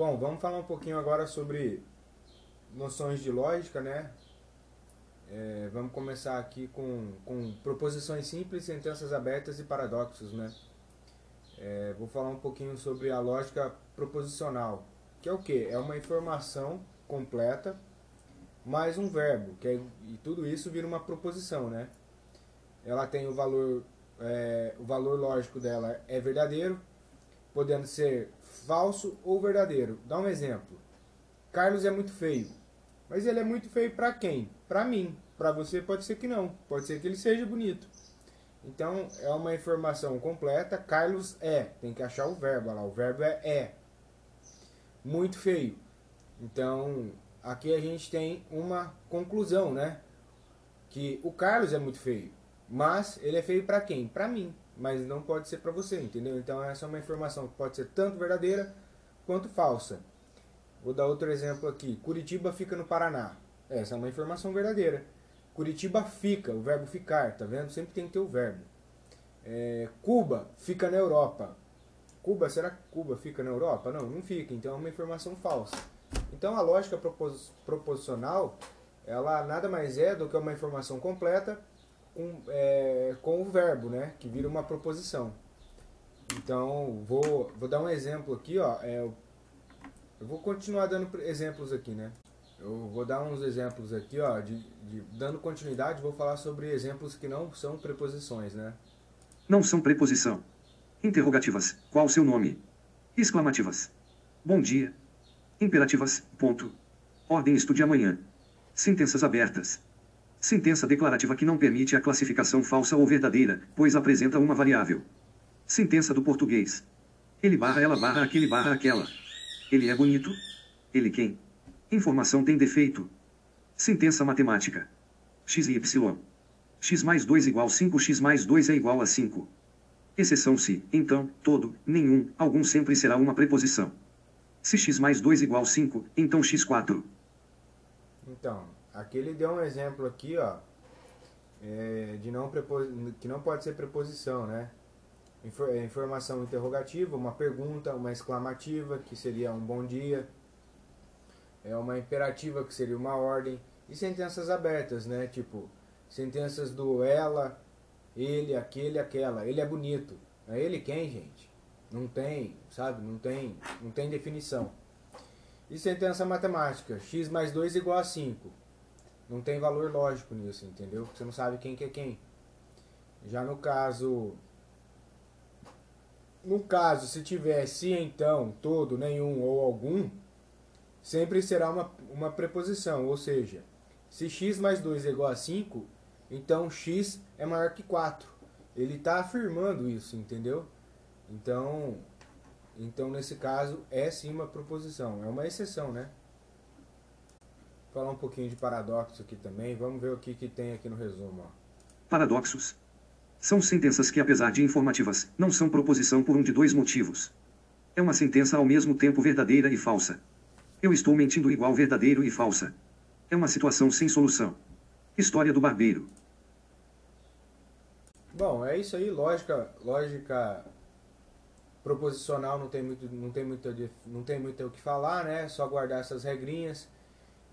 Bom, vamos falar um pouquinho agora sobre noções de lógica, né? É, vamos começar aqui com, com proposições simples, sentenças abertas e paradoxos, né? É, vou falar um pouquinho sobre a lógica proposicional, que é o que? É uma informação completa mais um verbo, que é, e tudo isso vira uma proposição, né? Ela tem o valor, é, o valor lógico dela é verdadeiro, podendo ser falso ou verdadeiro. Dá um exemplo. Carlos é muito feio. Mas ele é muito feio para quem? Para mim. Para você pode ser que não. Pode ser que ele seja bonito. Então é uma informação completa. Carlos é. Tem que achar o verbo lá. O verbo é é. Muito feio. Então aqui a gente tem uma conclusão, né? Que o Carlos é muito feio. Mas ele é feio para quem? Para mim mas não pode ser para você, entendeu? Então essa é uma informação que pode ser tanto verdadeira quanto falsa. Vou dar outro exemplo aqui. Curitiba fica no Paraná. Essa é uma informação verdadeira. Curitiba fica, o verbo ficar, tá vendo? Sempre tem que ter o verbo. É, Cuba fica na Europa. Cuba, será que Cuba fica na Europa? Não, não fica. Então é uma informação falsa. Então a lógica propos proposicional, ela nada mais é do que uma informação completa com, é, com o verbo, né? Que vira uma proposição. Então, vou, vou dar um exemplo aqui, ó. É, eu vou continuar dando exemplos aqui, né? Eu vou dar uns exemplos aqui, ó. De, de, dando continuidade, vou falar sobre exemplos que não são preposições, né? Não são preposição. Interrogativas. Qual o seu nome? Exclamativas. Bom dia. Imperativas. Ponto. Ordem estude amanhã. Sentenças abertas. Sentença declarativa que não permite a classificação falsa ou verdadeira, pois apresenta uma variável. Sentença do português. Ele barra ela barra aquele barra aquela. Ele é bonito? Ele quem? Informação tem defeito. Sentença matemática. x e y. x mais 2 igual 5 x mais 2 é igual a 5. Exceção se, então, todo, nenhum, algum sempre será uma preposição. Se x mais 2 igual 5, então x4. Então, Aqui ele deu um exemplo aqui, ó, é, de não que não pode ser preposição, né? É, informação interrogativa, uma pergunta, uma exclamativa, que seria um bom dia, é uma imperativa, que seria uma ordem, e sentenças abertas, né? Tipo, sentenças do ela, ele, aquele, aquela. Ele é bonito. É ele quem, gente? Não tem, sabe? Não tem, não tem definição. E sentença matemática, x mais 2 igual a 5 não tem valor lógico nisso, entendeu? Você não sabe quem que é quem. Já no caso no caso, se tiver se então, todo, nenhum ou algum, sempre será uma, uma preposição, ou seja, se x mais 2 é igual a 5, então x é maior que 4. Ele está afirmando isso, entendeu? Então, então, nesse caso, é sim uma proposição. É uma exceção, né? Falar um pouquinho de paradoxo aqui também. Vamos ver o que, que tem aqui no resumo. Ó. Paradoxos. São sentenças que, apesar de informativas, não são proposição por um de dois motivos. É uma sentença ao mesmo tempo verdadeira e falsa. Eu estou mentindo igual verdadeiro e falsa. É uma situação sem solução. História do barbeiro. Bom, é isso aí, lógica, lógica proposicional não tem muito, não tem muito, não tem muito o que falar, né? Só guardar essas regrinhas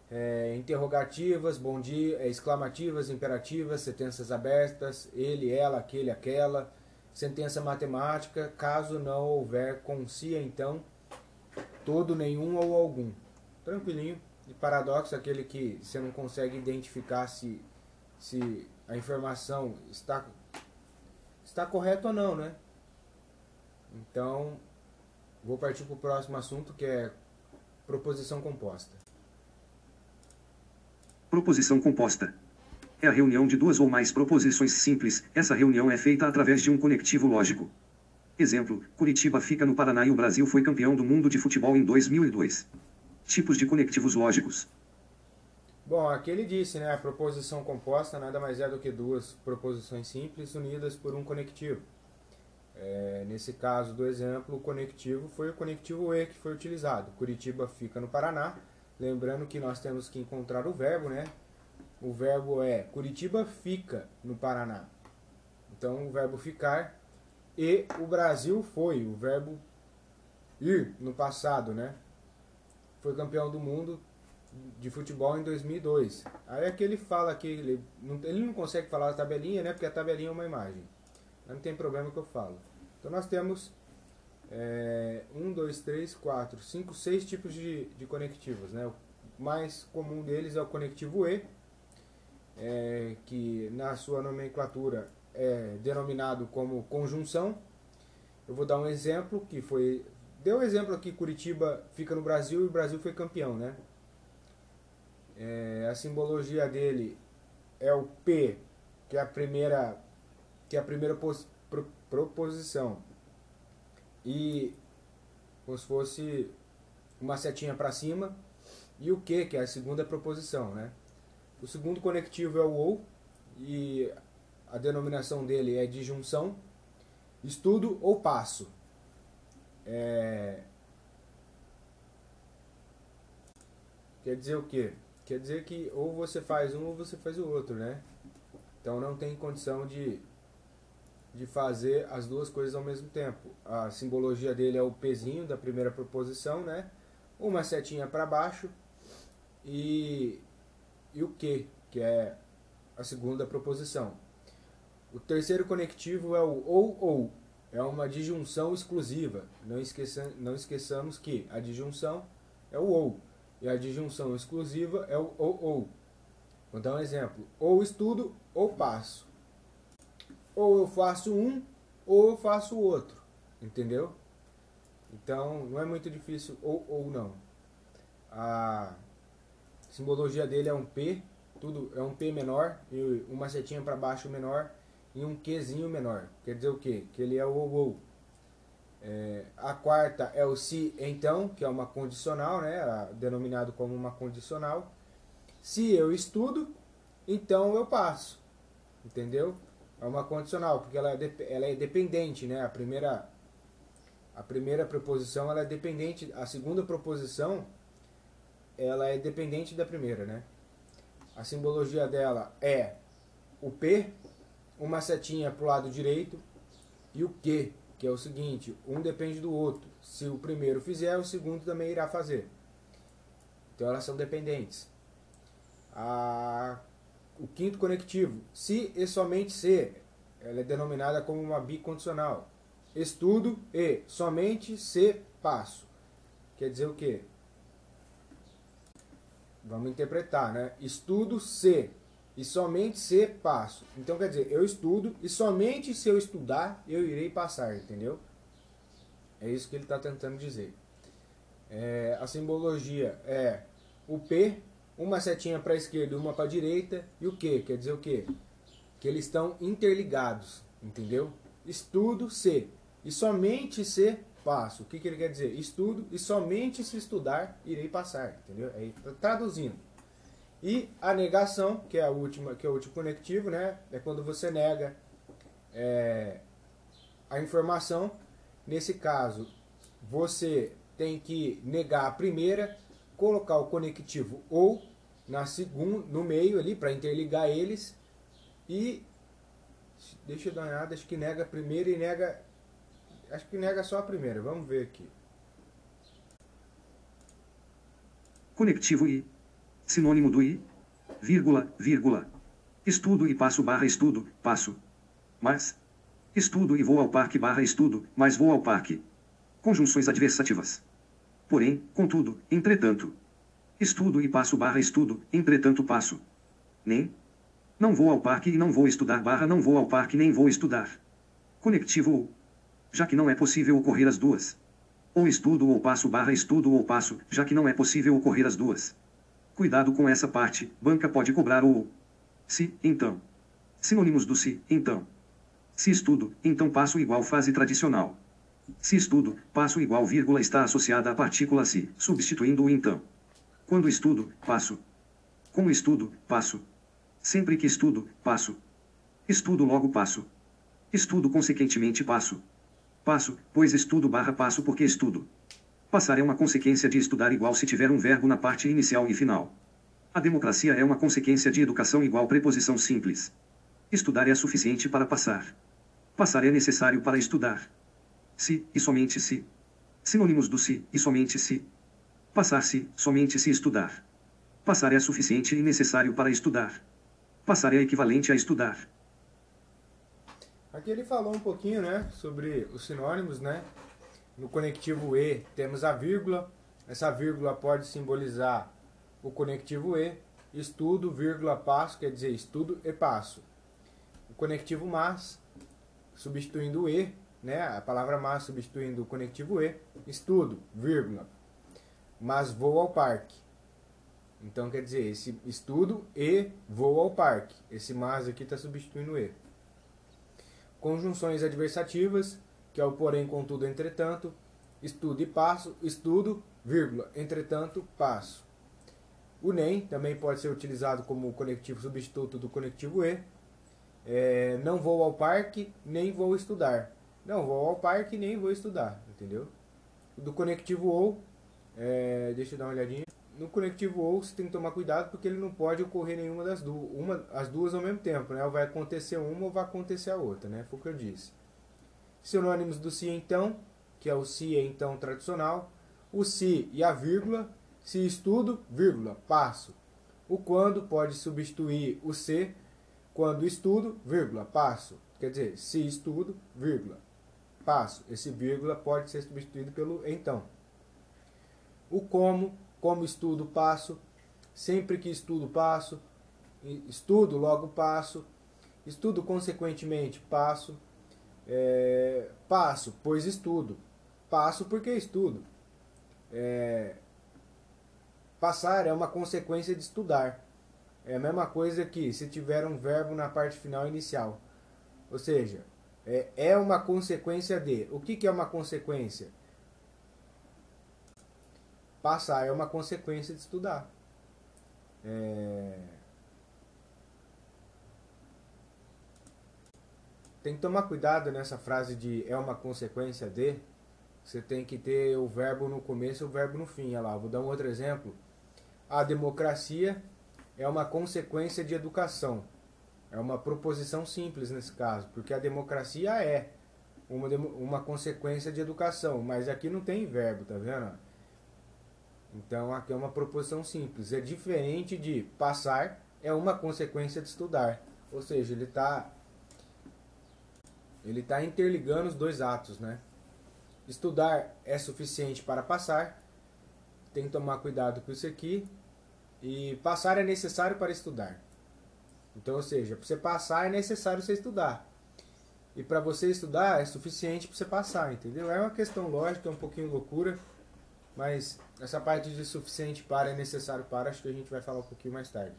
é, interrogativas, bom dia, é, exclamativas, imperativas, sentenças abertas, ele, ela, aquele, aquela, sentença matemática, caso não houver com si, então, todo, nenhum ou algum. Tranquilinho. E paradoxo, aquele que você não consegue identificar se, se a informação está, está correta ou não, né? Então, vou partir para o próximo assunto, que é proposição composta. Proposição composta. É a reunião de duas ou mais proposições simples. Essa reunião é feita através de um conectivo lógico. Exemplo: Curitiba fica no Paraná e o Brasil foi campeão do mundo de futebol em 2002. Tipos de conectivos lógicos. Bom, aqui ele disse, né? A proposição composta nada mais é do que duas proposições simples unidas por um conectivo. É, nesse caso do exemplo, o conectivo foi o conectivo E que foi utilizado. Curitiba fica no Paraná Lembrando que nós temos que encontrar o verbo, né? O verbo é Curitiba fica no Paraná. Então o verbo ficar e o Brasil foi, o verbo ir no passado, né? foi campeão do mundo de futebol em 2002. Aí é que ele fala que ele não, ele não consegue falar a tabelinha, né? Porque a tabelinha é uma imagem. Mas não tem problema que eu falo. Então nós temos é, um, dois, três, quatro, cinco, seis tipos de, de conectivos, né? O mais comum deles é o conectivo E, é, que na sua nomenclatura é denominado como conjunção. Eu vou dar um exemplo que foi deu um exemplo aqui Curitiba fica no Brasil e o Brasil foi campeão, né? É, a simbologia dele é o P, que é a primeira, que é a primeira pos, pro, proposição. E como se fosse uma setinha para cima. E o Q, que é a segunda proposição, né? O segundo conectivo é o OU, e a denominação dele é de junção, estudo ou passo. É... Quer dizer o quê? Quer dizer que ou você faz um ou você faz o outro, né? Então não tem condição de, de fazer as duas coisas ao mesmo tempo. A simbologia dele é o pezinho da primeira proposição, né? Uma setinha para baixo e, e o que, que é a segunda proposição. O terceiro conectivo é o ou ou. É uma disjunção exclusiva. Não, esqueça, não esqueçamos que a disjunção é o ou. E a disjunção exclusiva é o ou ou. Vou dar um exemplo. Ou estudo ou passo. Ou eu faço um ou eu faço o outro. Entendeu? Então não é muito difícil ou ou não. A simbologia dele é um P, tudo é um P menor e uma setinha para baixo menor e um Qzinho menor. Quer dizer o quê? Que ele é o ou ou. É, a quarta é o se então, que é uma condicional, né, denominado como uma condicional. Se eu estudo, então eu passo. Entendeu? É uma condicional, porque ela é, ela é dependente, né? A primeira a primeira preposição ela é dependente, a segunda proposição ela é dependente da primeira, né? A simbologia dela é o P, uma setinha para o lado direito e o Q, que é o seguinte, um depende do outro. Se o primeiro fizer, o segundo também irá fazer. Então elas são dependentes. A, o quinto conectivo, se e somente se, ela é denominada como uma bicondicional. Estudo e somente se passo. Quer dizer o quê? Vamos interpretar, né? Estudo se e somente se passo. Então quer dizer, eu estudo e somente se eu estudar eu irei passar, entendeu? É isso que ele está tentando dizer. É, a simbologia é o P, uma setinha para a esquerda e uma para a direita, e o Q, quer dizer o quê? Que eles estão interligados, entendeu? Estudo se e somente se passo. O que, que ele quer dizer? Estudo e somente se estudar irei passar, entendeu? Aí, tá traduzindo. E a negação, que é a última, que é o último conectivo, né? É quando você nega é, a informação. Nesse caso, você tem que negar a primeira, colocar o conectivo ou na segunda, no meio ali para interligar eles e deixa eu dar uma olhada, acho que nega a primeira e nega acho que nega só a primeira. Vamos ver aqui. Conectivo I sinônimo do i, vírgula, vírgula. Estudo e passo barra estudo, passo. Mas. Estudo e vou ao parque barra estudo, mas vou ao parque. Conjunções adversativas. Porém, contudo, entretanto. Estudo e passo barra estudo, entretanto passo. Nem. Não vou ao parque e não vou estudar barra não vou ao parque nem vou estudar. Conectivo ou. Já que não é possível ocorrer as duas. Ou estudo ou passo barra estudo ou passo, já que não é possível ocorrer as duas. Cuidado com essa parte, banca pode cobrar ou. Se, então. Sinônimos do se, então. Se estudo, então passo igual fase tradicional. Se estudo, passo igual vírgula está associada à partícula se, substituindo o então. Quando estudo, passo. Como estudo, passo. Sempre que estudo, passo. Estudo logo passo. Estudo consequentemente passo. Passo, pois estudo barra passo porque estudo. Passar é uma consequência de estudar igual se tiver um verbo na parte inicial e final. A democracia é uma consequência de educação igual preposição simples. Estudar é suficiente para passar. Passar é necessário para estudar. Se, e somente se. Sinônimos do se, e somente se. Passar-se, somente se estudar. Passar é suficiente e necessário para estudar. Passar é equivalente a estudar. Aqui ele falou um pouquinho, né, sobre os sinônimos, né? No conectivo E temos a vírgula. Essa vírgula pode simbolizar o conectivo E. Estudo, vírgula, passo, quer dizer estudo e passo. O conectivo mas, substituindo o E, né, a palavra mas substituindo o conectivo E. Estudo, vírgula, mas vou ao parque. Então quer dizer, esse estudo e vou ao parque. Esse mas aqui está substituindo e. Conjunções adversativas, que é o porém, contudo, entretanto. Estudo e passo, estudo, vírgula, entretanto, passo. O nem também pode ser utilizado como conectivo substituto do conectivo e. É, não vou ao parque, nem vou estudar. Não vou ao parque, nem vou estudar, entendeu? Do conectivo ou é, deixa eu dar uma olhadinha. No conectivo ou você tem que tomar cuidado porque ele não pode ocorrer nenhuma das duas, uma, as duas ao mesmo tempo, né? Ou vai acontecer uma ou vai acontecer a outra, né? Foi o que eu disse. Sinônimos do se então, que é o se e então tradicional, o se e a vírgula, se estudo, vírgula, passo. O quando pode substituir o se, quando estudo, vírgula, passo. Quer dizer, se estudo, vírgula, passo. Esse vírgula pode ser substituído pelo então o como, como estudo passo, sempre que estudo passo, estudo logo passo, estudo consequentemente passo, é, passo pois estudo, passo porque estudo. É, passar é uma consequência de estudar. É a mesma coisa que se tiver um verbo na parte final inicial. Ou seja, é, é uma consequência de. O que, que é uma consequência? Passar é uma consequência de estudar. É... Tem que tomar cuidado nessa frase de é uma consequência de. Você tem que ter o verbo no começo e o verbo no fim. Olha lá, vou dar um outro exemplo. A democracia é uma consequência de educação. É uma proposição simples nesse caso, porque a democracia é uma, uma consequência de educação, mas aqui não tem verbo, tá vendo? Então aqui é uma proposição simples. É diferente de passar, é uma consequência de estudar. Ou seja, ele está ele tá interligando os dois atos, né? Estudar é suficiente para passar. Tem que tomar cuidado com isso aqui. E passar é necessário para estudar. Então, ou seja, para você passar é necessário você estudar. E para você estudar é suficiente para você passar, entendeu? É uma questão lógica, é um pouquinho loucura. Mas essa parte de suficiente para é necessário para, acho que a gente vai falar um pouquinho mais tarde.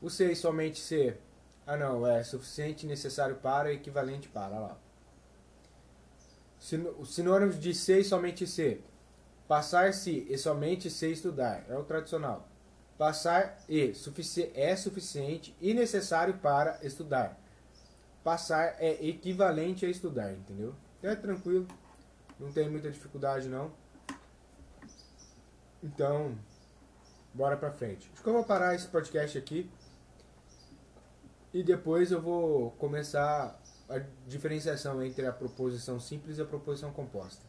O ser e somente ser. Ah não, é suficiente, necessário para, equivalente para, lá. Os sinônimos de ser e somente ser. Passar-se e somente ser estudar. É o tradicional. Passar e sufici é suficiente e necessário para estudar. Passar é equivalente a estudar, entendeu? Então é tranquilo. Não tem muita dificuldade não. Então, bora pra frente. Acho que eu vou parar esse podcast aqui. E depois eu vou começar a diferenciação entre a proposição simples e a proposição composta.